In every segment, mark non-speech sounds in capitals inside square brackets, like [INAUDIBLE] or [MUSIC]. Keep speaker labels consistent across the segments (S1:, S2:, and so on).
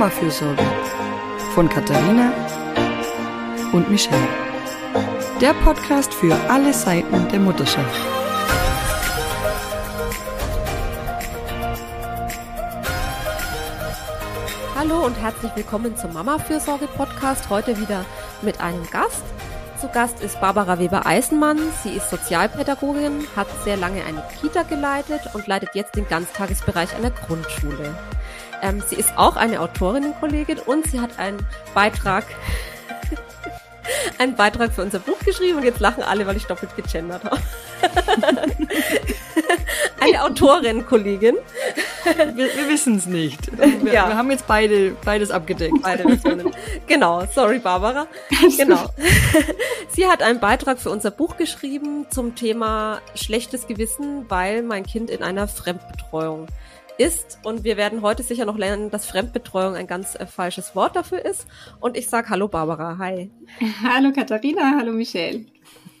S1: Mama-Fürsorge von Katharina und Michelle. Der Podcast für alle Seiten der Mutterschaft.
S2: Hallo und herzlich willkommen zum Mama-Fürsorge-Podcast. Heute wieder mit einem Gast. Zu Gast ist Barbara Weber-Eisenmann. Sie ist Sozialpädagogin, hat sehr lange eine Kita geleitet und leitet jetzt den Ganztagesbereich einer Grundschule. Ähm, sie ist auch eine Autorinnenkollegin und sie hat einen Beitrag, [LAUGHS] einen Beitrag für unser Buch geschrieben und jetzt lachen alle, weil ich doppelt gegendert habe. [LAUGHS] eine Autorinnenkollegin.
S1: Wir, wir wissen es nicht. [LAUGHS] Wir, ja. wir, haben jetzt beide beides abgedeckt. Beide
S2: Versionen. genau, sorry Barbara. Genau. Sie hat einen Beitrag für unser Buch geschrieben zum Thema schlechtes Gewissen, weil mein Kind in einer Fremdbetreuung ist. Und wir werden heute sicher noch lernen, dass Fremdbetreuung ein ganz äh, falsches Wort dafür ist. Und ich sage Hallo Barbara, hi. [LAUGHS]
S3: Hallo Katharina, hallo Michelle.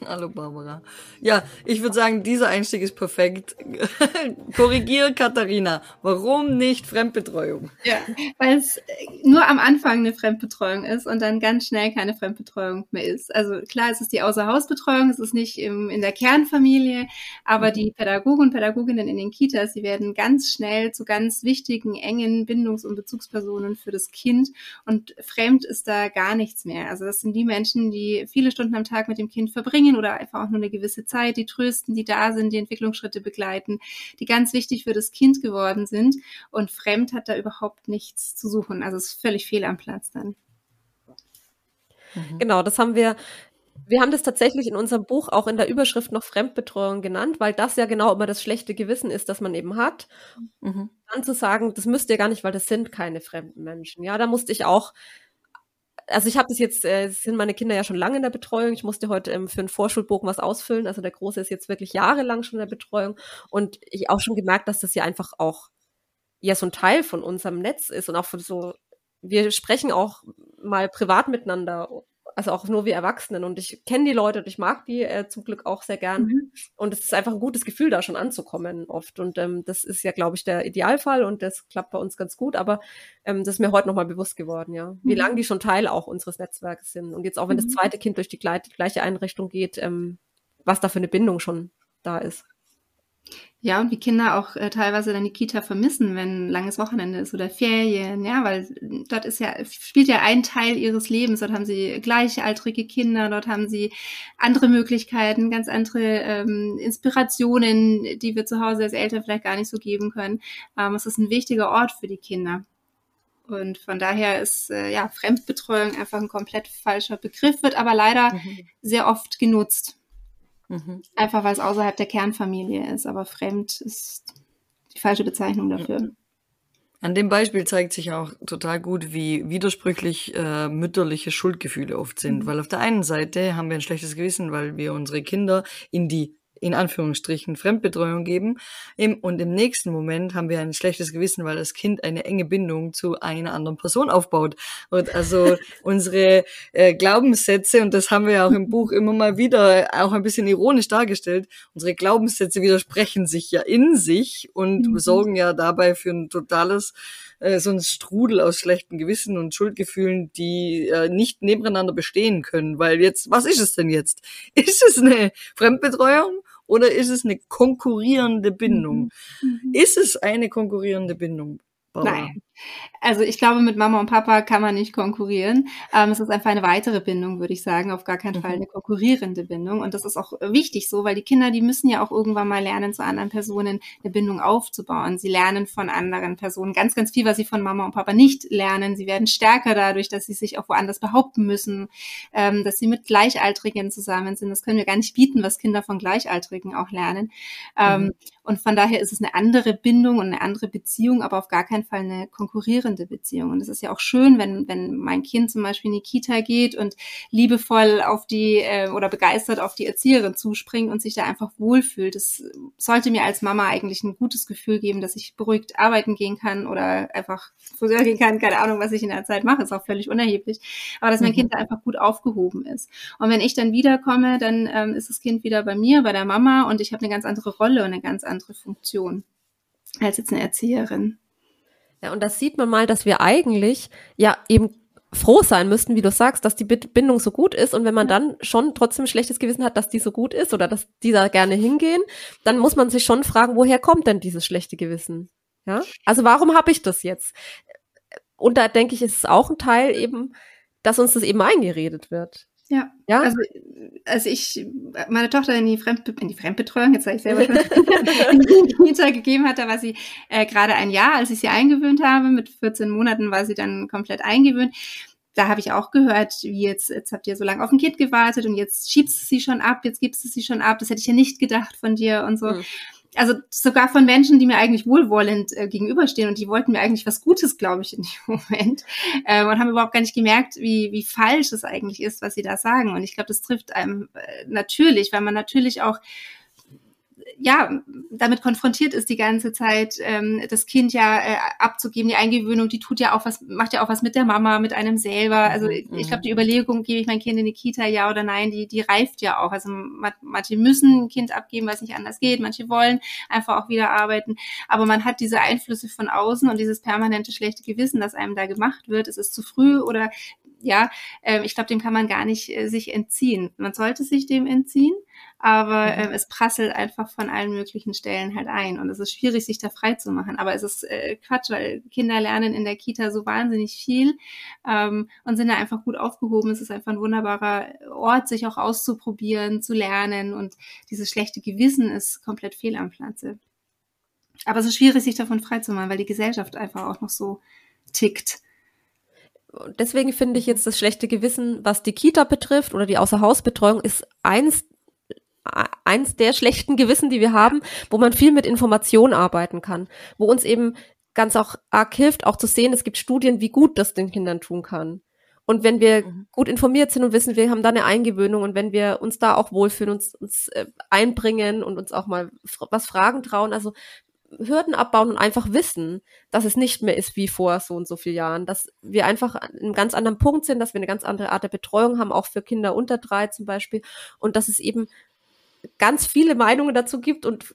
S3: [LAUGHS]
S1: Hallo Barbara. Ja, ich würde sagen, dieser Einstieg ist perfekt. [LAUGHS] Korrigiere Katharina. Warum nicht Fremdbetreuung?
S3: Ja, weil es nur am Anfang eine Fremdbetreuung ist und dann ganz schnell keine Fremdbetreuung mehr ist. Also klar, es ist die Außerhausbetreuung, es ist nicht im, in der Kernfamilie, aber mhm. die Pädagogen und Pädagoginnen in den Kitas, sie werden ganz schnell zu ganz wichtigen, engen Bindungs- und Bezugspersonen für das Kind und fremd ist da gar nichts mehr. Also das sind die Menschen, die viele Stunden am Tag mit dem Kind verbringen bringen oder einfach auch nur eine gewisse Zeit, die trösten, die da sind, die Entwicklungsschritte begleiten, die ganz wichtig für das Kind geworden sind. Und fremd hat da überhaupt nichts zu suchen. Also es ist völlig fehl am Platz dann.
S2: Mhm. Genau, das haben wir wir haben das tatsächlich in unserem Buch auch in der Überschrift noch Fremdbetreuung genannt, weil das ja genau immer das schlechte Gewissen ist, das man eben hat. Mhm. Dann zu sagen, das müsst ihr gar nicht, weil das sind keine fremden Menschen. Ja, da musste ich auch also ich habe das jetzt, äh, sind meine Kinder ja schon lange in der Betreuung. Ich musste heute ähm, für einen Vorschulbogen was ausfüllen. Also der Große ist jetzt wirklich jahrelang schon in der Betreuung. Und ich auch schon gemerkt, dass das ja einfach auch ja so ein Teil von unserem Netz ist und auch von so, wir sprechen auch mal privat miteinander also auch nur wir Erwachsenen. Und ich kenne die Leute und ich mag die äh, zum Glück auch sehr gern. Mhm. Und es ist einfach ein gutes Gefühl, da schon anzukommen oft. Und ähm, das ist ja, glaube ich, der Idealfall und das klappt bei uns ganz gut. Aber ähm, das ist mir heute nochmal bewusst geworden, ja. Wie mhm. lange die schon Teil auch unseres Netzwerkes sind. Und jetzt auch, wenn mhm. das zweite Kind durch die gleiche Einrichtung geht, ähm, was da für eine Bindung schon da ist.
S3: Ja, und wie Kinder auch äh, teilweise dann die Kita vermissen, wenn langes Wochenende ist oder Ferien, ja, weil dort ist ja, spielt ja ein Teil ihres Lebens. Dort haben sie gleichaltrige Kinder, dort haben sie andere Möglichkeiten, ganz andere ähm, Inspirationen, die wir zu Hause als Eltern vielleicht gar nicht so geben können. Ähm, es ist ein wichtiger Ort für die Kinder. Und von daher ist äh, ja Fremdbetreuung einfach ein komplett falscher Begriff, wird aber leider mhm. sehr oft genutzt. Mhm. Einfach weil es außerhalb der Kernfamilie ist, aber fremd ist die falsche Bezeichnung dafür.
S1: An dem Beispiel zeigt sich auch total gut, wie widersprüchlich äh, mütterliche Schuldgefühle oft sind. Mhm. Weil auf der einen Seite haben wir ein schlechtes Gewissen, weil wir unsere Kinder in die in Anführungsstrichen Fremdbetreuung geben. Und im nächsten Moment haben wir ein schlechtes Gewissen, weil das Kind eine enge Bindung zu einer anderen Person aufbaut. Und also [LAUGHS] unsere äh, Glaubenssätze, und das haben wir ja auch im Buch immer mal wieder auch ein bisschen ironisch dargestellt, unsere Glaubenssätze widersprechen sich ja in sich und mhm. sorgen ja dabei für ein totales äh, so ein Strudel aus schlechten Gewissen und Schuldgefühlen, die äh, nicht nebeneinander bestehen können. Weil jetzt, was ist es denn jetzt? [LAUGHS] Ist es eine Fremdbetreuung oder ist es eine konkurrierende Bindung? Mhm. mhm. Ist es eine konkurrierende Bindung?
S3: Barbara? Nein. Also ich glaube, mit Mama und Papa kann man nicht konkurrieren. Ähm, es ist einfach eine weitere Bindung, würde ich sagen, auf gar keinen mhm. Fall eine konkurrierende Bindung. Und das ist auch wichtig so, weil die Kinder, die müssen ja auch irgendwann mal lernen, zu anderen Personen eine Bindung aufzubauen. Sie lernen von anderen Personen ganz, ganz viel, was sie von Mama und Papa nicht lernen. Sie werden stärker dadurch, dass sie sich auch woanders behaupten müssen, ähm, dass sie mit Gleichaltrigen zusammen sind. Das können wir gar nicht bieten, was Kinder von Gleichaltrigen auch lernen. Ähm, mhm. Und von daher ist es eine andere Bindung und eine andere Beziehung, aber auf gar keinen Fall eine Konkurrenz konkurrierende Beziehung. Und es ist ja auch schön, wenn, wenn mein Kind zum Beispiel in die Kita geht und liebevoll auf die äh, oder begeistert auf die Erzieherin zuspringt und sich da einfach wohlfühlt. Das sollte mir als Mama eigentlich ein gutes Gefühl geben, dass ich beruhigt arbeiten gehen kann oder einfach Friseur gehen kann. Keine Ahnung, was ich in der Zeit mache, ist auch völlig unerheblich. Aber dass mein mhm. Kind da einfach gut aufgehoben ist. Und wenn ich dann wiederkomme, dann ähm, ist das Kind wieder bei mir, bei der Mama und ich habe eine ganz andere Rolle und eine ganz andere Funktion als jetzt eine Erzieherin.
S2: Ja, und das sieht man mal, dass wir eigentlich ja eben froh sein müssten, wie du sagst, dass die Bindung so gut ist. Und wenn man dann schon trotzdem schlechtes Gewissen hat, dass die so gut ist oder dass die da gerne hingehen, dann muss man sich schon fragen, woher kommt denn dieses schlechte Gewissen? Ja, also warum habe ich das jetzt? Und da denke ich, ist es auch ein Teil eben, dass uns das eben eingeredet wird.
S3: Ja. ja. Also, als ich meine Tochter in die, Fremdbe in die Fremdbetreuung, jetzt sage ich selber schon, [LAUGHS] in die Kita gegeben hat, da war sie äh, gerade ein Jahr, als ich sie eingewöhnt habe. Mit 14 Monaten war sie dann komplett eingewöhnt. Da habe ich auch gehört, wie jetzt, jetzt habt ihr so lange auf ein Kind gewartet und jetzt schiebst du sie schon ab, jetzt gibst du sie schon ab. Das hätte ich ja nicht gedacht von dir und so. Mhm also sogar von Menschen, die mir eigentlich wohlwollend äh, gegenüberstehen und die wollten mir eigentlich was Gutes, glaube ich, in dem [LAUGHS] Moment äh, und haben überhaupt gar nicht gemerkt, wie, wie falsch es eigentlich ist, was sie da sagen. Und ich glaube, das trifft einem äh, natürlich, weil man natürlich auch ja, damit konfrontiert ist die ganze Zeit, ähm, das Kind ja äh, abzugeben, die Eingewöhnung, die tut ja auch was, macht ja auch was mit der Mama, mit einem selber. Also mhm. ich glaube, die Überlegung, gebe ich mein Kind in die Kita, ja oder nein, die, die reift ja auch. Also manche müssen ein Kind abgeben, weil es nicht anders geht, manche wollen einfach auch wieder arbeiten. Aber man hat diese Einflüsse von außen und dieses permanente schlechte Gewissen, das einem da gemacht wird, es ist zu früh oder ja, äh, ich glaube, dem kann man gar nicht äh, sich entziehen. Man sollte sich dem entziehen, aber mhm. ähm, es prasselt einfach von allen möglichen Stellen halt ein und es ist schwierig, sich da frei zu machen. Aber es ist äh, Quatsch, weil Kinder lernen in der Kita so wahnsinnig viel ähm, und sind da einfach gut aufgehoben. Es ist einfach ein wunderbarer Ort, sich auch auszuprobieren, zu lernen und dieses schlechte Gewissen ist komplett fehl am Platze. Aber es ist schwierig, sich davon frei zu machen, weil die Gesellschaft einfach auch noch so tickt.
S2: Deswegen finde ich jetzt das schlechte Gewissen, was die Kita betrifft oder die Außerhausbetreuung, ist eins eins der schlechten Gewissen, die wir haben, wo man viel mit Information arbeiten kann, wo uns eben ganz auch arg hilft, auch zu sehen, es gibt Studien, wie gut das den Kindern tun kann. Und wenn wir mhm. gut informiert sind und wissen, wir haben da eine Eingewöhnung und wenn wir uns da auch wohlfühlen, uns, uns äh, einbringen und uns auch mal was fragen trauen, also Hürden abbauen und einfach wissen, dass es nicht mehr ist wie vor so und so vielen Jahren, dass wir einfach an einem ganz anderen Punkt sind, dass wir eine ganz andere Art der Betreuung haben, auch für Kinder unter drei zum Beispiel, und dass es eben ganz viele Meinungen dazu gibt und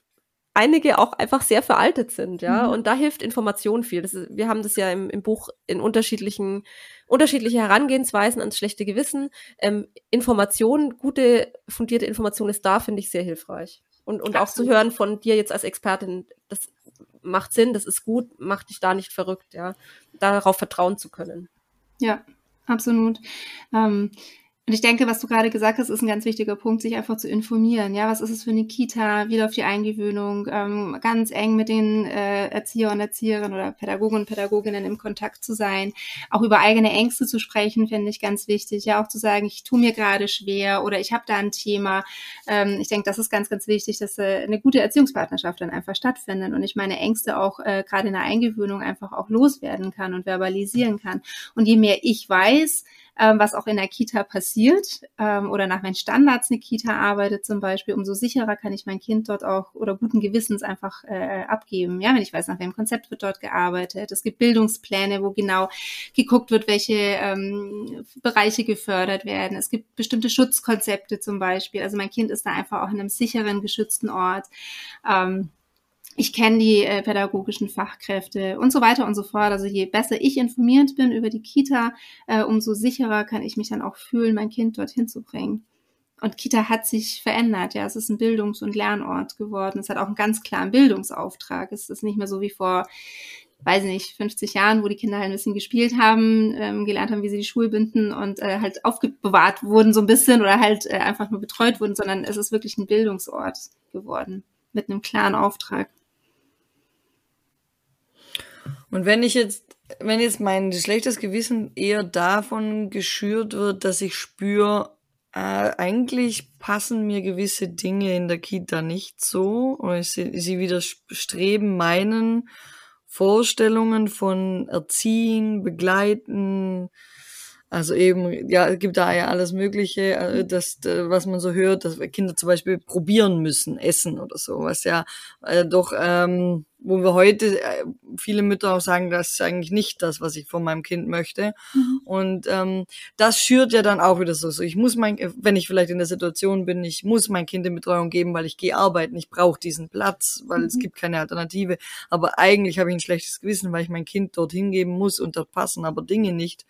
S2: einige auch einfach sehr veraltet sind, ja. Mhm. Und da hilft Information viel. Ist, wir haben das ja im, im, Buch in unterschiedlichen, unterschiedliche Herangehensweisen ans schlechte Gewissen. Ähm, Information, gute, fundierte Information ist da, finde ich sehr hilfreich. Und, und auch zu hören von dir jetzt als Expertin, das macht Sinn, das ist gut, macht dich da nicht verrückt, ja. Darauf vertrauen zu können.
S3: Ja, absolut. Ähm, und ich denke, was du gerade gesagt hast, ist ein ganz wichtiger Punkt, sich einfach zu informieren. Ja, was ist es für eine Kita? Wie läuft die Eingewöhnung? Ähm, ganz eng mit den äh, Erzieher und Erzieherinnen oder Pädagogen und Pädagoginnen im Kontakt zu sein. Auch über eigene Ängste zu sprechen, finde ich ganz wichtig. Ja, auch zu sagen, ich tue mir gerade schwer oder ich habe da ein Thema. Ähm, ich denke, das ist ganz, ganz wichtig, dass äh, eine gute Erziehungspartnerschaft dann einfach stattfindet und ich meine Ängste auch äh, gerade in der Eingewöhnung einfach auch loswerden kann und verbalisieren kann. Und je mehr ich weiß, ähm, was auch in der Kita passiert ähm, oder nach meinen Standards eine Kita arbeitet zum Beispiel, umso sicherer kann ich mein Kind dort auch oder guten Gewissens einfach äh, abgeben. Ja, wenn ich weiß, nach welchem Konzept wird dort gearbeitet. Es gibt Bildungspläne, wo genau geguckt wird, welche ähm, Bereiche gefördert werden. Es gibt bestimmte Schutzkonzepte zum Beispiel. Also mein Kind ist da einfach auch in einem sicheren, geschützten Ort. Ähm, ich kenne die äh, pädagogischen Fachkräfte und so weiter und so fort. Also je besser ich informiert bin über die Kita, äh, umso sicherer kann ich mich dann auch fühlen, mein Kind dorthin zu bringen. Und Kita hat sich verändert, ja. Es ist ein Bildungs- und Lernort geworden. Es hat auch einen ganz klaren Bildungsauftrag. Es ist nicht mehr so wie vor, weiß nicht, 50 Jahren, wo die Kinder halt ein bisschen gespielt haben, ähm, gelernt haben, wie sie die Schuhe binden und äh, halt aufbewahrt wurden so ein bisschen oder halt äh, einfach nur betreut wurden, sondern es ist wirklich ein Bildungsort geworden mit einem klaren Auftrag.
S1: Und wenn ich jetzt, wenn jetzt mein schlechtes Gewissen eher davon geschürt wird, dass ich spüre, äh, eigentlich passen mir gewisse Dinge in der Kita nicht so, oder sie, sie widerstreben meinen Vorstellungen von Erziehen, Begleiten, Also eben, ja, es gibt da ja alles Mögliche, äh, das, was man so hört, dass Kinder zum Beispiel probieren müssen, essen oder so, was ja äh, doch, ähm, wo wir heute äh, viele Mütter auch sagen, das ist eigentlich nicht das, was ich von meinem Kind möchte. Mhm. Und ähm, das schürt ja dann auch wieder so. so. Ich muss mein, wenn ich vielleicht in der Situation bin, ich muss mein Kind in Betreuung geben, weil ich gehe arbeiten, ich brauche diesen Platz, weil mhm. es gibt keine Alternative. Aber eigentlich habe ich ein schlechtes Gewissen, weil ich mein Kind dorthin geben muss und dort passen aber Dinge nicht.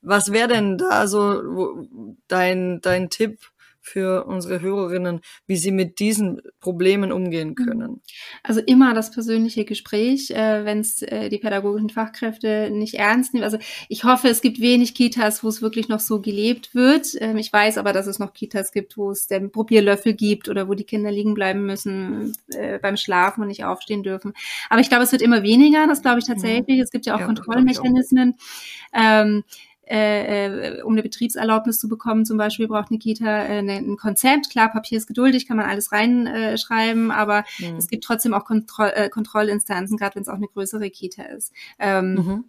S1: Was wäre denn da so dein, dein Tipp für unsere Hörerinnen, wie sie mit diesen Problemen umgehen mhm. können?
S3: Also immer das persönliche Gespräch, äh, wenn es äh, die pädagogischen Fachkräfte nicht ernst nehmen. Also ich hoffe, es gibt wenig Kitas, wo es wirklich noch so gelebt wird. Ähm, ich weiß aber, dass es noch Kitas gibt, wo es den Probierlöffel gibt oder wo die Kinder liegen bleiben müssen äh, beim Schlafen und nicht aufstehen dürfen. Aber ich glaube, es wird immer weniger. Das glaube ich mhm. tatsächlich. Es gibt ja auch ja, Kontrollmechanismen. Ähm, äh, äh, um eine Betriebserlaubnis zu bekommen, zum Beispiel braucht eine Kita äh, ne, ein Konzept. Klar, Papier ist geduldig, kann man alles reinschreiben, äh, aber mhm. es gibt trotzdem auch Kontroll, äh, Kontrollinstanzen, gerade wenn es auch eine größere Kita ist. Ähm, mhm.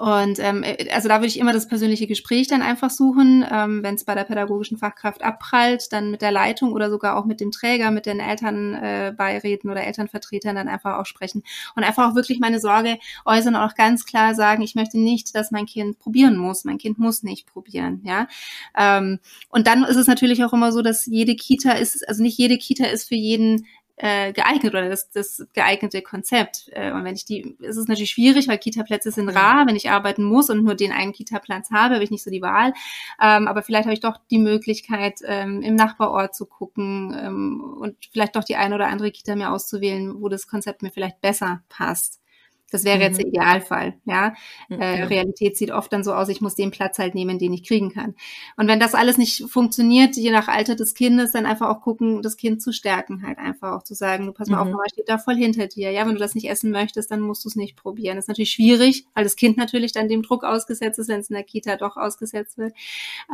S3: Und ähm, also da würde ich immer das persönliche Gespräch dann einfach suchen, ähm, wenn es bei der pädagogischen Fachkraft abprallt, dann mit der Leitung oder sogar auch mit dem Träger, mit den Elternbeiräten äh, oder Elternvertretern dann einfach auch sprechen und einfach auch wirklich meine Sorge äußern und auch ganz klar sagen, ich möchte nicht, dass mein Kind probieren muss. Mein Kind muss nicht probieren, ja. Ähm, und dann ist es natürlich auch immer so, dass jede Kita ist, also nicht jede Kita ist für jeden äh, geeignet oder das, das geeignete Konzept. Äh, und wenn ich die, ist es natürlich schwierig, weil Kita-Plätze sind rar. Wenn ich arbeiten muss und nur den einen Kita-Platz habe, habe ich nicht so die Wahl. Ähm, aber vielleicht habe ich doch die Möglichkeit, ähm, im Nachbarort zu gucken ähm, und vielleicht doch die eine oder andere Kita mir auszuwählen, wo das Konzept mir vielleicht besser passt. Das wäre mhm. jetzt der Idealfall, ja. Mhm. Äh, Realität sieht oft dann so aus, ich muss den Platz halt nehmen, den ich kriegen kann. Und wenn das alles nicht funktioniert, je nach Alter des Kindes, dann einfach auch gucken, das Kind zu stärken, halt einfach auch zu sagen, du pass mal mhm. auf, Mama steht da voll hinter dir. Ja, wenn du das nicht essen möchtest, dann musst du es nicht probieren. Das ist natürlich schwierig, weil das Kind natürlich dann dem Druck ausgesetzt ist, wenn es in der Kita doch ausgesetzt wird.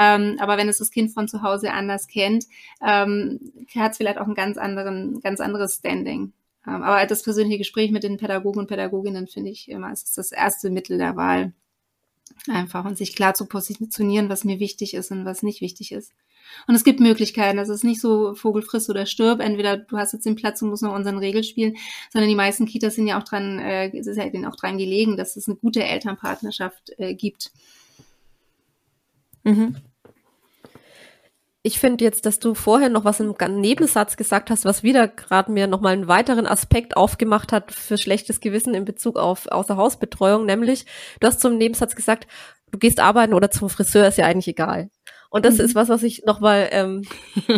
S3: Ähm, aber wenn es das Kind von zu Hause anders kennt, ähm, hat es vielleicht auch ein ganz anderen, ganz anderes Standing. Ähm, aber das persönliche Gespräch mit den Pädagogen und Pädagoginnen finde ich immer, es ist das erste Mittel der Wahl. Einfach und sich klar zu positionieren, was mir wichtig ist und was nicht wichtig ist. Und es gibt Möglichkeiten. Das ist nicht so Vogel friss oder stirb. Entweder du hast jetzt den Platz und musst noch unseren Regeln spielen, sondern die meisten Kitas sind ja auch dran, äh, ist ja denen auch dran gelegen, dass es eine gute Elternpartnerschaft äh, gibt.
S2: Mhm ich finde jetzt, dass du vorher noch was im Nebensatz gesagt hast, was wieder gerade mir nochmal einen weiteren Aspekt aufgemacht hat für schlechtes Gewissen in Bezug auf Außerhausbetreuung, nämlich du hast zum Nebensatz gesagt, du gehst arbeiten oder zum Friseur ist ja eigentlich egal. Und das mhm. ist was, was ich nochmal ähm,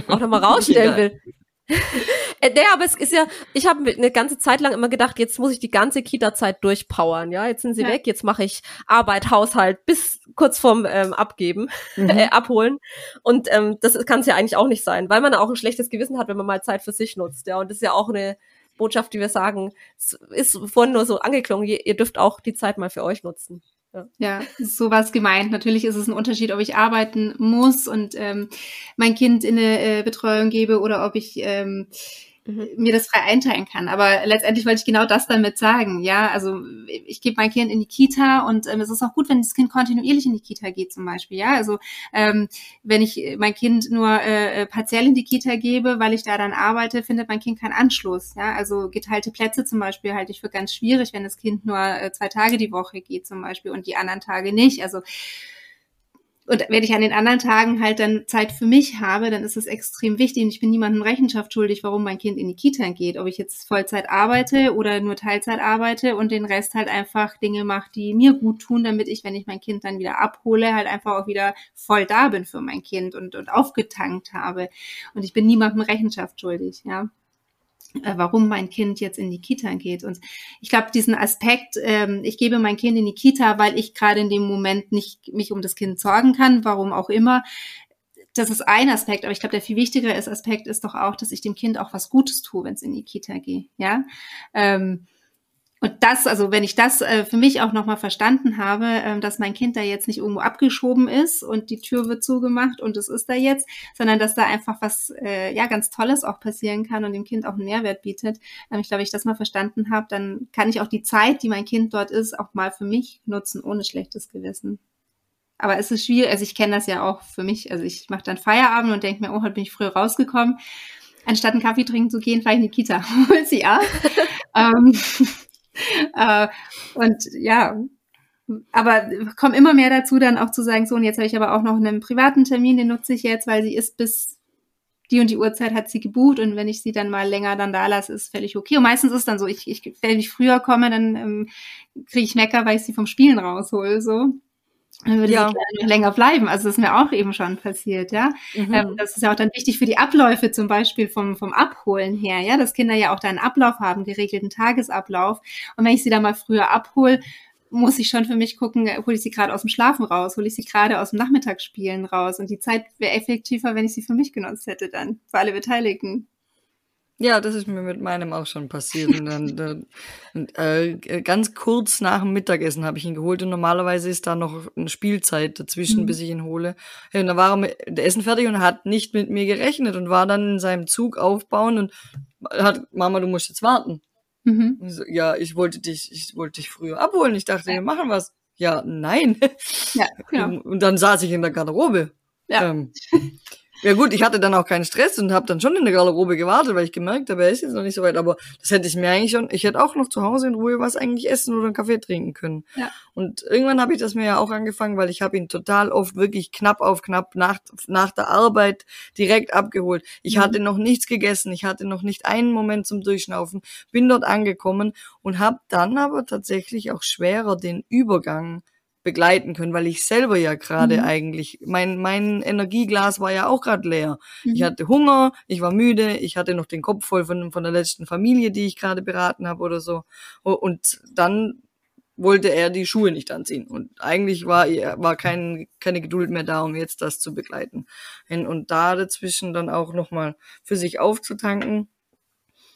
S2: auch nochmal [LAUGHS] rausstellen will. Äh, nee, aber es ist ja, ich habe eine ganze Zeit lang immer gedacht, jetzt muss ich die ganze Kita-Zeit durchpowern, ja, jetzt sind sie ja. weg, jetzt mache ich Arbeit, Haushalt bis kurz vorm ähm, Abgeben, [LAUGHS] mhm. äh, abholen und ähm, das kann es ja eigentlich auch nicht sein, weil man auch ein schlechtes Gewissen hat, wenn man mal Zeit für sich nutzt, ja, und das ist ja auch eine Botschaft, die wir sagen, es ist vorhin nur so angeklungen, ihr, ihr dürft auch die Zeit mal für euch nutzen.
S3: Ja. ja, sowas gemeint. Natürlich ist es ein Unterschied, ob ich arbeiten muss und ähm, mein Kind in eine äh, Betreuung gebe oder ob ich ähm, mhm. mir das frei einteilen kann. Aber letztendlich wollte ich genau das damit sagen. Ja, also ich gebe mein Kind in die Kita und ähm, es ist auch gut, wenn das Kind kontinuierlich in die Kita geht zum Beispiel. Ja, also ähm, wenn ich mein Kind nur äh, partiell in die Kita gebe, weil ich da dann arbeite, findet mein Kind keinen Anschluss. Ja, also geteilte Plätze zum Beispiel halte ich für ganz schwierig, wenn das Kind nur äh, zwei Tage die Woche geht zum Beispiel und die anderen Tage nicht. Also und wenn ich an den anderen Tagen halt dann Zeit für mich habe, dann ist es extrem wichtig. Und ich bin niemandem Rechenschaft schuldig, warum mein Kind in die Kita geht. Ob ich jetzt Vollzeit arbeite oder nur Teilzeit arbeite und den Rest halt einfach Dinge mache, die mir gut tun, damit ich, wenn ich mein Kind dann wieder abhole, halt einfach auch wieder voll da bin für mein Kind und, und aufgetankt habe. Und ich bin niemandem Rechenschaft schuldig, ja. Äh, warum mein Kind jetzt in die Kita geht. Und ich glaube, diesen Aspekt, ähm, ich gebe mein Kind in die Kita, weil ich gerade in dem Moment nicht mich um das Kind sorgen kann, warum auch immer, das ist ein Aspekt, aber ich glaube, der viel wichtigere Aspekt ist doch auch, dass ich dem Kind auch was Gutes tue, wenn es in die Kita geht. Ja. Ähm, und das, also wenn ich das äh, für mich auch nochmal verstanden habe, äh, dass mein Kind da jetzt nicht irgendwo abgeschoben ist und die Tür wird zugemacht und es ist da jetzt, sondern dass da einfach was äh, ja ganz Tolles auch passieren kann und dem Kind auch einen Mehrwert bietet. Ähm, ich glaube, ich das mal verstanden habe, dann kann ich auch die Zeit, die mein Kind dort ist, auch mal für mich nutzen, ohne schlechtes Gewissen. Aber es ist schwierig, also ich kenne das ja auch für mich, also ich mache dann Feierabend und denke mir, oh, heute bin ich früher rausgekommen. Anstatt einen Kaffee trinken zu gehen, fahre ich in die Kita, [LAUGHS] hol sie ab. [LAUGHS] ähm, [LAUGHS] äh, und ja, aber komme immer mehr dazu, dann auch zu sagen, so, und jetzt habe ich aber auch noch einen privaten Termin, den nutze ich jetzt, weil sie ist bis die und die Uhrzeit hat sie gebucht und wenn ich sie dann mal länger dann da lasse, ist völlig okay. Und meistens ist dann so, ich, ich wenn ich früher komme, dann ähm, kriege ich Mecker, weil ich sie vom Spielen raushole, so. Dann würde ja. sie länger bleiben. Also das ist mir auch eben schon passiert, ja. Mhm. Ähm, das ist ja auch dann wichtig für die Abläufe, zum Beispiel vom, vom Abholen her, ja, dass Kinder ja auch da einen Ablauf haben, geregelten Tagesablauf. Und wenn ich sie dann mal früher abhole, muss ich schon für mich gucken, hole ich sie gerade aus dem Schlafen raus, hole ich sie gerade aus dem Nachmittagsspielen raus. Und die Zeit wäre effektiver, wenn ich sie für mich genutzt hätte dann, für alle Beteiligten.
S1: Ja, das ist mir mit meinem auch schon passiert. Und dann, dann äh, ganz kurz nach dem Mittagessen habe ich ihn geholt und normalerweise ist da noch eine Spielzeit dazwischen, mhm. bis ich ihn hole. Ja, und dann war er mit Essen fertig und hat nicht mit mir gerechnet und war dann in seinem Zug aufbauen und hat, Mama, du musst jetzt warten. Mhm. So, ja, ich wollte dich, ich wollte dich früher abholen. Ich dachte, wir machen was. Ja, nein. Ja, [LAUGHS] genau. Und dann saß ich in der Garderobe. Ja. Ähm, [LAUGHS] ja gut, ich hatte dann auch keinen Stress und habe dann schon in der Garderobe gewartet, weil ich gemerkt habe, er ist jetzt noch nicht so weit. Aber das hätte ich mir eigentlich schon, ich hätte auch noch zu Hause in Ruhe was eigentlich essen oder einen Kaffee trinken können. Ja. Und irgendwann habe ich das mir ja auch angefangen, weil ich habe ihn total oft wirklich knapp auf knapp nach, nach der Arbeit direkt abgeholt. Ich mhm. hatte noch nichts gegessen, ich hatte noch nicht einen Moment zum Durchschnaufen, bin dort angekommen und habe dann aber tatsächlich auch schwerer den Übergang begleiten können, weil ich selber ja gerade mhm. eigentlich, mein, mein Energieglas war ja auch gerade leer. Mhm. Ich hatte Hunger, ich war müde, ich hatte noch den Kopf voll von, von der letzten Familie, die ich gerade beraten habe oder so. Und dann wollte er die Schuhe nicht anziehen. Und eigentlich war, war kein, keine Geduld mehr da, um jetzt das zu begleiten. Und da dazwischen dann auch nochmal für sich aufzutanken,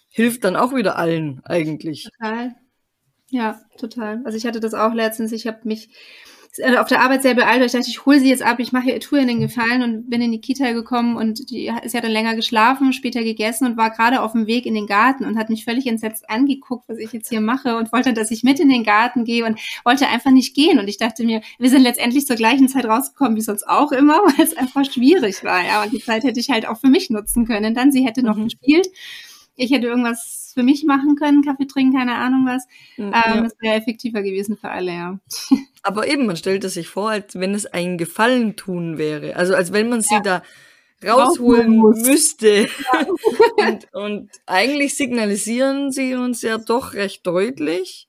S1: hilft dann auch wieder allen eigentlich.
S3: Total. Ja, total. Also ich hatte das auch letztens. Ich habe mich äh, auf der Arbeit sehr beeilt, weil ich dachte, ich hole sie jetzt ab, ich mache ihr Tour in den Gefallen und bin in die Kita gekommen und die ist ja dann länger geschlafen, später gegessen und war gerade auf dem Weg in den Garten und hat mich völlig entsetzt angeguckt, was ich jetzt hier mache und wollte, dass ich mit in den Garten gehe und wollte einfach nicht gehen. Und ich dachte mir, wir sind letztendlich zur gleichen Zeit rausgekommen wie sonst auch immer, [LAUGHS] weil es einfach schwierig war. Ja, und die Zeit hätte ich halt auch für mich nutzen können. Dann sie hätte noch mhm. gespielt. Ich hätte irgendwas für mich machen können, Kaffee trinken, keine Ahnung was. Mhm, ähm, ja. Das wäre effektiver gewesen für alle, ja. [LAUGHS]
S1: Aber eben, man stellt es sich vor, als wenn es einen Gefallen tun wäre. Also als wenn man sie ja. da rausholen müsste. Ja. [LAUGHS] und, und eigentlich signalisieren sie uns ja doch recht deutlich,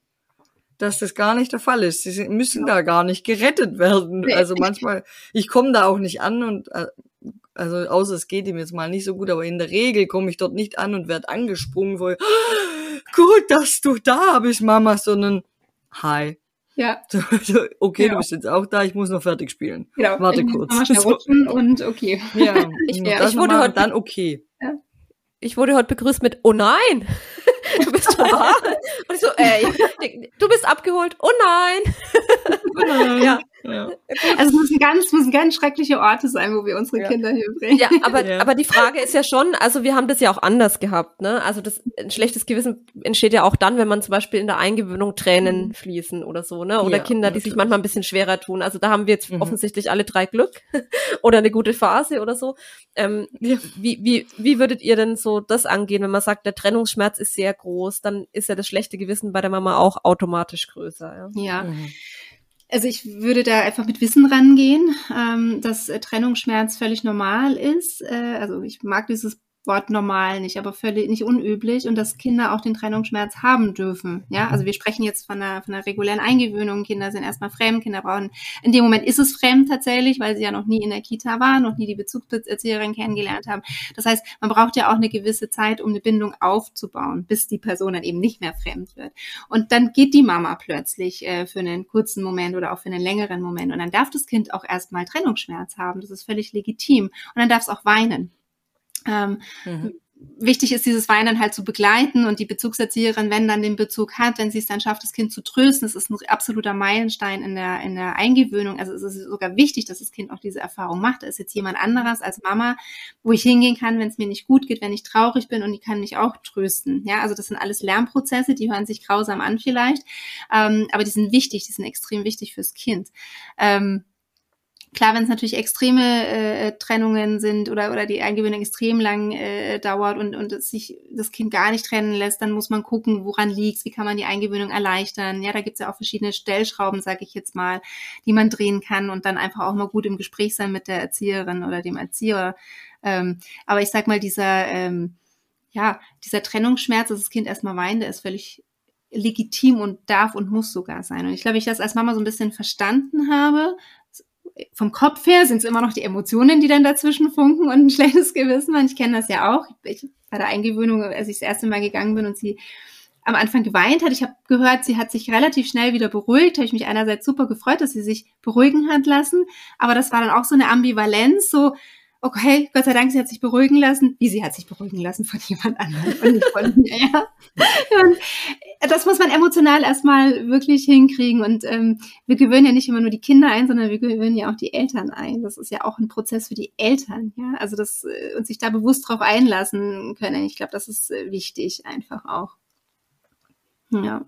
S1: dass das gar nicht der Fall ist. Sie müssen ja. da gar nicht gerettet werden. Also manchmal, ich komme da auch nicht an und äh, also außer es geht ihm jetzt mal nicht so gut, aber in der Regel komme ich dort nicht an und werde angesprungen, wo ich, gut, dass du da bist, Mama, sondern hi. Ja. So, okay, genau. du bist jetzt auch da, ich muss noch fertig spielen. Genau. Warte ich kurz. Mal
S3: so. und okay. Ja, [LAUGHS]
S1: ich, ja, ich wurde heute dann okay. Ja.
S2: Ich wurde heute begrüßt mit Oh nein! [LAUGHS] Du bist schon da? Und ich so, ey, du bist abgeholt. Oh nein!
S3: Oh nein. Ja. Ja. [LAUGHS] Also es müssen ganz, müssen ganz schreckliche Orte sein, wo wir unsere ja. Kinder hier bringen.
S2: Ja, aber, ja. aber die Frage ist ja schon, also wir haben das ja auch anders gehabt, ne? Also das ein schlechtes Gewissen entsteht ja auch dann, wenn man zum Beispiel in der Eingewöhnung Tränen mhm. fließen oder so, ne? Oder Kinder, die sich manchmal ein bisschen schwerer tun. Also da haben wir jetzt mhm. offensichtlich alle drei Glück [LAUGHS] oder eine gute Phase oder so. Ähm, wie, wie, wie würdet ihr denn so das angehen, wenn man sagt, der Trennungsschmerz ist sehr groß, dann ist ja das schlechte Gewissen bei der Mama auch automatisch größer.
S3: Ja. ja. Mhm. Also ich würde da einfach mit Wissen rangehen, ähm, dass äh, Trennungsschmerz völlig normal ist. Äh, also ich mag dieses Wort normal nicht, aber völlig nicht unüblich und dass Kinder auch den Trennungsschmerz haben dürfen. Ja, also wir sprechen jetzt von einer, von einer regulären Eingewöhnung. Kinder sind erstmal fremd, Kinder brauchen, in dem Moment ist es fremd tatsächlich, weil sie ja noch nie in der Kita waren, noch nie die Bezugserzieherin kennengelernt haben. Das heißt, man braucht ja auch eine gewisse Zeit, um eine Bindung aufzubauen, bis die Person dann eben nicht mehr fremd wird. Und dann geht die Mama plötzlich äh, für einen kurzen Moment oder auch für einen längeren Moment und dann darf das Kind auch erstmal Trennungsschmerz haben. Das ist völlig legitim. Und dann darf es auch weinen. Ähm, mhm. Wichtig ist, dieses Weinen halt zu begleiten und die Bezugserzieherin, wenn dann den Bezug hat, wenn sie es dann schafft, das Kind zu trösten, das ist ein absoluter Meilenstein in der, in der Eingewöhnung. Also es ist sogar wichtig, dass das Kind auch diese Erfahrung macht. Da ist jetzt jemand anderes als Mama, wo ich hingehen kann, wenn es mir nicht gut geht, wenn ich traurig bin und die kann mich auch trösten. Ja, also das sind alles Lernprozesse, die hören sich grausam an vielleicht, ähm, aber die sind wichtig, die sind extrem wichtig fürs Kind. Ähm, Klar, wenn es natürlich extreme äh, Trennungen sind oder, oder die Eingewöhnung extrem lang äh, dauert und, und es sich das Kind gar nicht trennen lässt, dann muss man gucken, woran liegt's, wie kann man die Eingewöhnung erleichtern. Ja, da gibt's ja auch verschiedene Stellschrauben, sage ich jetzt mal, die man drehen kann und dann einfach auch mal gut im Gespräch sein mit der Erzieherin oder dem Erzieher. Ähm, aber ich sag mal, dieser, ähm, ja, dieser Trennungsschmerz, dass das Kind erstmal weint, der ist völlig legitim und darf und muss sogar sein. Und ich glaube, ich das als Mama so ein bisschen verstanden habe, vom Kopf her sind es immer noch die Emotionen, die dann dazwischen funken und ein [LAUGHS] schlechtes Gewissen. Und ich kenne das ja auch. Ich, bei der Eingewöhnung, als ich das erste Mal gegangen bin und sie am Anfang geweint hat. Ich habe gehört, sie hat sich relativ schnell wieder beruhigt. Habe ich mich einerseits super gefreut, dass sie sich beruhigen hat lassen. Aber das war dann auch so eine Ambivalenz, so okay, Gott sei Dank, sie hat sich beruhigen lassen. Wie sie hat sich beruhigen lassen von jemand anderem und nicht von mir. Ja. Und das muss man emotional erstmal wirklich hinkriegen. Und ähm, wir gewöhnen ja nicht immer nur die Kinder ein, sondern wir gewöhnen ja auch die Eltern ein. Das ist ja auch ein Prozess für die Eltern, ja. Also das äh, und sich da bewusst drauf einlassen können. Ich glaube, das ist äh, wichtig einfach auch. Ja.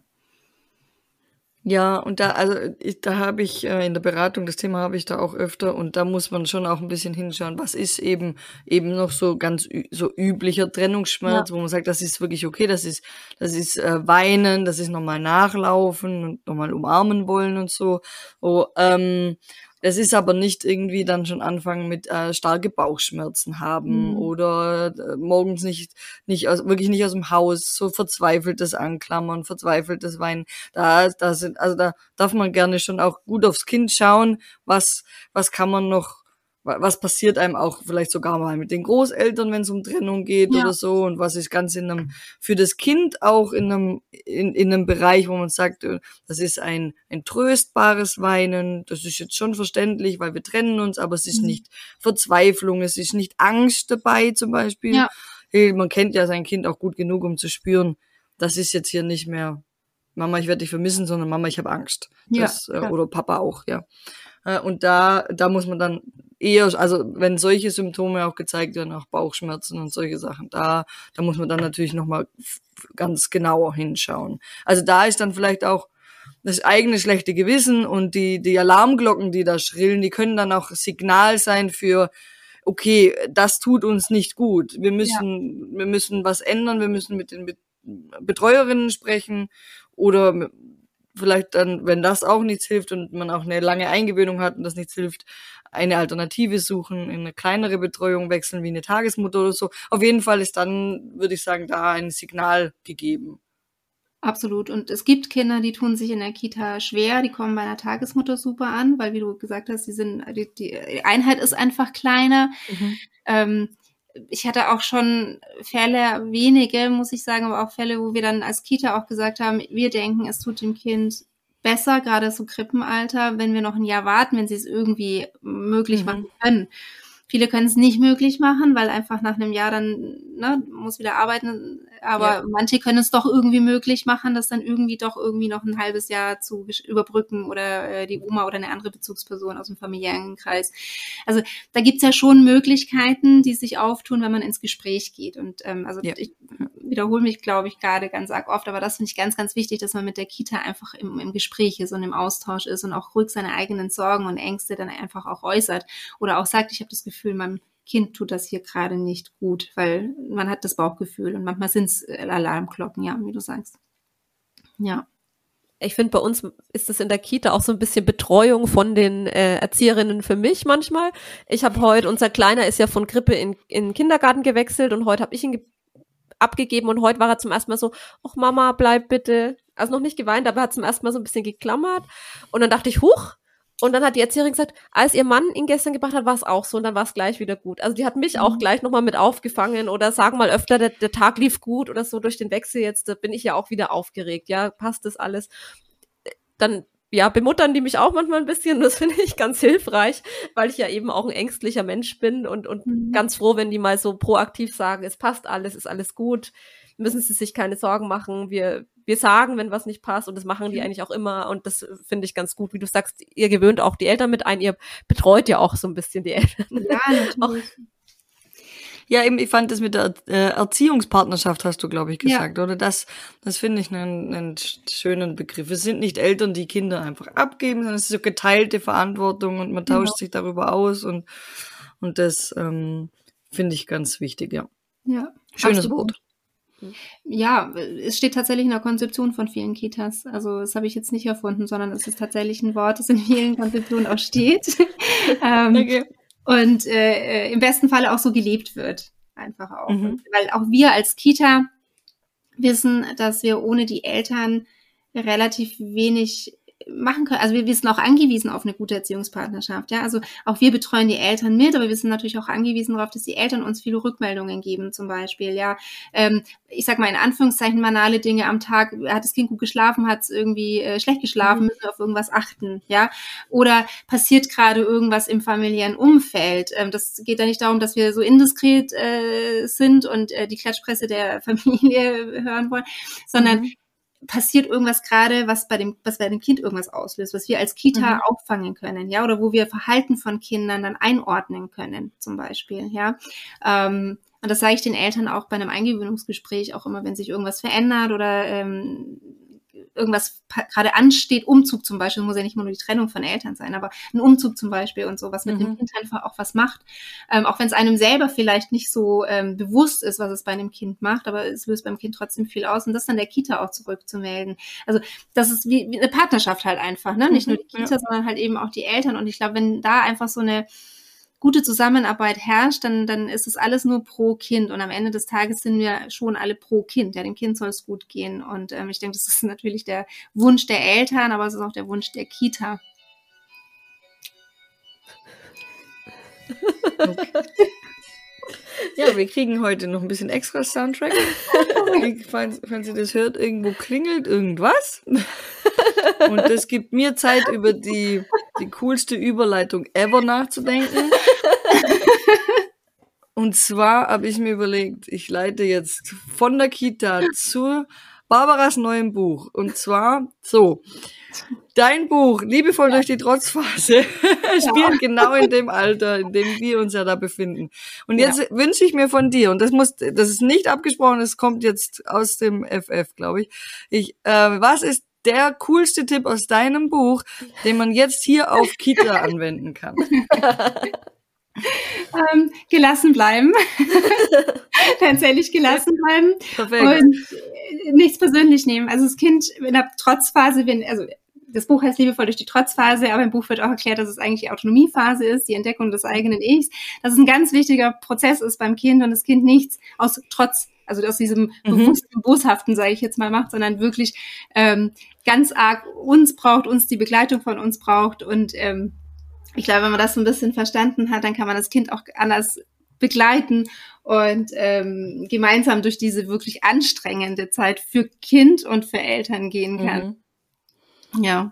S1: Ja, und da, also ich, da habe ich äh, in der Beratung, das Thema habe ich da auch öfter und da muss man schon auch ein bisschen hinschauen, was ist eben eben noch so ganz so üblicher Trennungsschmerz, ja. wo man sagt, das ist wirklich okay, das ist, das ist äh, weinen, das ist nochmal nachlaufen und nochmal umarmen wollen und so. Oh, ähm, es ist aber nicht irgendwie dann schon anfangen mit äh, starke Bauchschmerzen haben mhm. oder äh, morgens nicht, nicht aus, wirklich nicht aus dem Haus, so verzweifeltes Anklammern, verzweifeltes Weinen. Da, da sind, also da darf man gerne schon auch gut aufs Kind schauen, was, was kann man noch was passiert einem auch vielleicht sogar mal mit den Großeltern, wenn es um Trennung geht ja. oder so und was ist ganz in einem für das Kind auch in einem in, in einem Bereich, wo man sagt, äh, das ist ein ein tröstbares Weinen, das ist jetzt schon verständlich, weil wir trennen uns, aber es ist mhm. nicht Verzweiflung, es ist nicht Angst dabei zum Beispiel. Ja. Man kennt ja sein Kind auch gut genug, um zu spüren, das ist jetzt hier nicht mehr Mama, ich werde dich vermissen, sondern Mama, ich habe Angst. Das, ja, äh, oder Papa auch, ja. Äh, und da, da muss man dann eher, also wenn solche Symptome auch gezeigt werden, auch Bauchschmerzen und solche Sachen, da, da muss man dann natürlich nochmal ganz genauer hinschauen. Also da ist dann vielleicht auch das eigene schlechte Gewissen und die, die Alarmglocken, die da schrillen, die können dann auch Signal sein für, okay, das tut uns nicht gut. Wir müssen, ja. wir müssen was ändern, wir müssen mit den Betreuerinnen sprechen oder vielleicht dann, wenn das auch nichts hilft und man auch eine lange Eingewöhnung hat und das nichts hilft, eine Alternative suchen, in eine kleinere Betreuung wechseln, wie eine Tagesmutter oder so. Auf jeden Fall ist dann, würde ich sagen, da ein Signal gegeben.
S3: Absolut. Und es gibt Kinder, die tun sich in der Kita schwer, die kommen bei einer Tagesmutter super an, weil wie du gesagt hast, die sind, die, die Einheit ist einfach kleiner. Mhm. Ähm, ich hatte auch schon Fälle, wenige, muss ich sagen, aber auch Fälle, wo wir dann als Kita auch gesagt haben, wir denken, es tut dem Kind besser, gerade so Krippenalter, wenn wir noch ein Jahr warten, wenn sie es irgendwie möglich mhm. machen können. Viele können es nicht möglich machen, weil einfach nach einem Jahr dann ne, muss wieder arbeiten. Aber ja. manche können es doch irgendwie möglich machen, das dann irgendwie doch irgendwie noch ein halbes Jahr zu überbrücken oder äh, die Oma oder eine andere Bezugsperson aus dem familiären Kreis. Also da gibt's ja schon Möglichkeiten, die sich auftun, wenn man ins Gespräch geht. Und ähm, also ja. ich wiederhole mich, glaube ich, gerade ganz arg oft, aber das finde ich ganz, ganz wichtig, dass man mit der Kita einfach im, im Gespräch ist und im Austausch ist und auch ruhig seine eigenen Sorgen und Ängste dann einfach auch äußert oder auch sagt, ich habe das Gefühl, meinem Kind tut das hier gerade nicht gut, weil man hat das Bauchgefühl und manchmal sind es äh, Alarmglocken, ja, wie du sagst. Ja.
S2: Ich finde, bei uns ist es in der Kita auch so ein bisschen Betreuung von den äh, Erzieherinnen für mich manchmal. Ich habe heute, unser Kleiner ist ja von Grippe in, in den Kindergarten gewechselt und heute habe ich ihn abgegeben und heute war er zum ersten Mal so, ach Mama, bleib bitte. Also noch nicht geweint, aber er hat zum ersten Mal so ein bisschen geklammert. Und dann dachte ich, huch, und dann hat die Erzieherin gesagt, als ihr Mann ihn gestern gebracht hat, war es auch so und dann war es gleich wieder gut. Also die hat mich mhm. auch gleich nochmal mit aufgefangen oder sagen mal öfter, der, der Tag lief gut oder so durch den Wechsel jetzt, da bin ich ja auch wieder aufgeregt. Ja, passt das alles? Dann ja, bemuttern die mich auch manchmal ein bisschen. Das finde ich ganz hilfreich, weil ich ja eben auch ein ängstlicher Mensch bin und, und mhm. ganz froh, wenn die mal so proaktiv sagen, es passt alles, ist alles gut, müssen sie sich keine Sorgen machen, wir, wir sagen, wenn was nicht passt und das machen die mhm. eigentlich auch immer und das finde ich ganz gut, wie du sagst, ihr gewöhnt auch die Eltern mit ein, ihr betreut ja auch so ein bisschen die Eltern. Ja, [LAUGHS] natürlich.
S1: Ja, eben, ich fand das mit der äh, Erziehungspartnerschaft, hast du, glaube ich, gesagt, ja. oder? Das, das finde ich einen, einen schönen Begriff. Es sind nicht Eltern, die Kinder einfach abgeben, sondern es ist so geteilte Verantwortung und man tauscht genau. sich darüber aus und, und das ähm, finde ich ganz wichtig, ja.
S3: Ja.
S1: Schönes. Wort.
S3: Ja, es steht tatsächlich in der Konzeption von vielen Kitas. Also das habe ich jetzt nicht erfunden, sondern es ist tatsächlich ein Wort, das in vielen Konzeptionen auch steht. [LAUGHS] ähm, okay. Und äh, im besten Falle auch so gelebt wird. Einfach auch. Mhm. Weil auch wir als Kita wissen, dass wir ohne die Eltern relativ wenig machen können. Also wir, wir sind auch angewiesen auf eine gute Erziehungspartnerschaft. Ja, also auch wir betreuen die Eltern mit, aber wir sind natürlich auch angewiesen darauf, dass die Eltern uns viele Rückmeldungen geben, zum Beispiel. Ja, ähm, ich sag mal in Anführungszeichen banale Dinge am Tag. Hat das Kind gut geschlafen? Hat es irgendwie äh, schlecht geschlafen? Mhm. Müssen wir auf irgendwas achten? Ja, oder passiert gerade irgendwas im familiären Umfeld? Ähm, das geht da nicht darum, dass wir so indiskret äh, sind und äh, die Klatschpresse der [LAUGHS] Familie hören wollen, sondern mhm passiert irgendwas gerade, was bei dem, was bei dem Kind irgendwas auslöst, was wir als Kita mhm. auffangen können, ja, oder wo wir Verhalten von Kindern dann einordnen können, zum Beispiel, ja. Ähm, und das sage ich den Eltern auch bei einem Eingewöhnungsgespräch auch immer, wenn sich irgendwas verändert oder ähm, irgendwas gerade ansteht, Umzug zum Beispiel, muss ja nicht nur die Trennung von Eltern sein, aber ein Umzug zum Beispiel und so, was mit mhm. dem Kind einfach auch was macht. Ähm, auch wenn es einem selber vielleicht nicht so ähm, bewusst ist, was es bei einem Kind macht, aber es löst beim Kind trotzdem viel aus und das dann der Kita auch zurückzumelden. Also das ist wie, wie eine Partnerschaft halt einfach, ne? Nicht mhm, nur die Kita, ja. sondern halt eben auch die Eltern. Und ich glaube, wenn da einfach so eine gute Zusammenarbeit herrscht, dann, dann ist es alles nur pro Kind. Und am Ende des Tages sind wir schon alle pro Kind. Ja, dem Kind soll es gut gehen. Und ähm, ich denke, das ist [LAUGHS] natürlich der Wunsch der Eltern, aber es ist auch der Wunsch der Kita.
S1: Okay. Ja, wir kriegen heute noch ein bisschen extra Soundtrack. [LAUGHS] falls, falls ihr das hört, irgendwo klingelt irgendwas. Und das gibt mir Zeit, über die, die coolste Überleitung ever nachzudenken. Und zwar habe ich mir überlegt, ich leite jetzt von der Kita zu Barbaras neuem Buch. Und zwar so. Dein Buch, liebevoll durch die Trotzphase, [LAUGHS] spielt ja. genau in dem [LAUGHS] Alter, in dem wir uns ja da befinden. Und jetzt ja. wünsche ich mir von dir, und das muss, das ist nicht abgesprochen, das kommt jetzt aus dem FF, glaube ich. Ich, äh, was ist der coolste Tipp aus deinem Buch, den man jetzt hier auf Kita [LAUGHS] anwenden kann?
S3: Ähm, gelassen bleiben. [LAUGHS] Tatsächlich gelassen bleiben. Perfekt. Und nichts persönlich nehmen. Also das Kind in der Trotzphase, wenn, also das Buch heißt liebevoll durch die Trotzphase, aber im Buch wird auch erklärt, dass es eigentlich die Autonomiephase ist, die Entdeckung des eigenen Ichs, dass es ein ganz wichtiger Prozess ist beim Kind und das Kind nichts aus Trotz, also aus diesem mhm. bewussten, boshaften, sage ich jetzt mal, macht, sondern wirklich ähm, ganz arg uns braucht, uns die Begleitung von uns braucht und ähm, ich glaube, wenn man das so ein bisschen verstanden hat, dann kann man das Kind auch anders begleiten und ähm, gemeinsam durch diese wirklich anstrengende Zeit für Kind und für Eltern gehen kann. Mhm. Ja.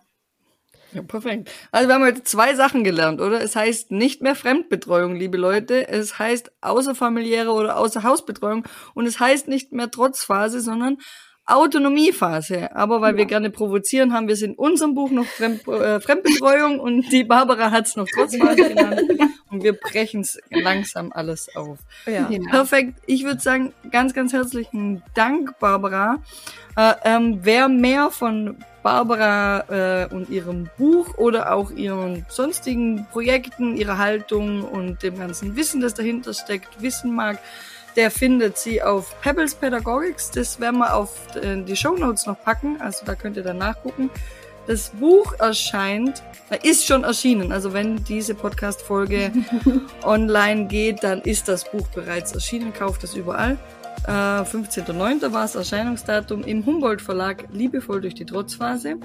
S1: Ja, perfekt. Also wir haben heute zwei Sachen gelernt, oder? Es heißt nicht mehr Fremdbetreuung, liebe Leute. Es heißt außerfamiliäre oder Außerhausbetreuung. Und es heißt nicht mehr Trotzphase, sondern Autonomiephase. Aber weil ja. wir gerne provozieren, haben wir es in unserem Buch noch Fremd, äh, Fremdbetreuung und die Barbara hat es noch Trotzphase genannt. Und wir brechen es langsam alles auf. Ja. Genau. Perfekt. Ich würde sagen, ganz, ganz herzlichen Dank, Barbara. Äh, ähm, wer mehr von Barbara äh, und ihrem Buch oder auch ihren sonstigen Projekten, ihrer Haltung und dem ganzen Wissen, das dahinter steckt, wissen mag, der findet sie auf Pebbles Pedagogics. Das werden wir auf äh, die Show Notes noch packen. Also da könnt ihr dann nachgucken. Das Buch erscheint, ist schon erschienen. Also wenn diese Podcast-Folge [LAUGHS] online geht, dann ist das Buch bereits erschienen. Kauft es überall. Äh, 15.09. war das Erscheinungsdatum im Humboldt Verlag Liebevoll durch die Trotzphase.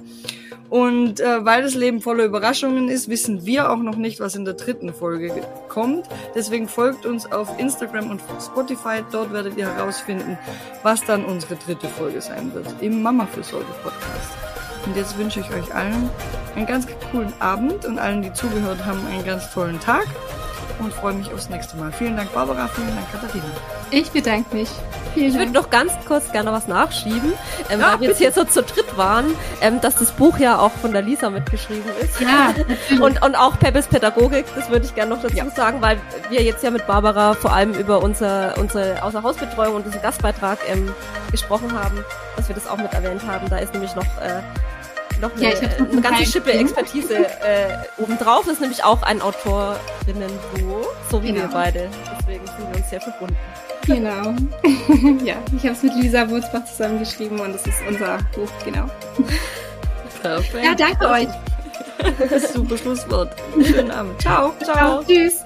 S1: Und äh, weil das Leben voller Überraschungen ist, wissen wir auch noch nicht, was in der dritten Folge kommt. Deswegen folgt uns auf Instagram und Spotify. Dort werdet ihr herausfinden, was dann unsere dritte Folge sein wird im Mama für Sorge Podcast. Und jetzt wünsche ich euch allen einen ganz coolen Abend und allen, die zugehört haben, einen ganz tollen Tag. Und freue mich aufs nächste Mal. Vielen Dank, Barbara. Vielen Dank, Katharina.
S3: Ich bedanke mich.
S2: Vielen ich würde noch ganz kurz gerne was nachschieben, ähm, ja, weil wir jetzt hier so zu dritt waren, ähm, dass das Buch ja auch von der Lisa mitgeschrieben ist.
S3: Ja. [LAUGHS]
S2: und, und auch Peppes Pädagogik, das würde ich gerne noch dazu ja. sagen, weil wir jetzt ja mit Barbara vor allem über unser, unsere Außerhausbetreuung und diesen Gastbeitrag ähm, gesprochen haben, dass wir das auch mit erwähnt haben. Da ist nämlich noch äh, noch eine, ja, eine ganze Schippe Expertise äh, obendrauf. Das ist nämlich auch ein Autorinnen-Duo, so wie genau. wir beide. Deswegen sind wir uns sehr verbunden.
S3: Genau. [LAUGHS] ja, ich habe es mit Lisa Wurzbach zusammengeschrieben und es ist unser Buch, genau.
S1: Perfekt.
S3: Ja, danke euch. [LAUGHS]
S1: Super Schlusswort. Schönen Abend. Ciao.
S3: Ciao. Ciao. Tschüss.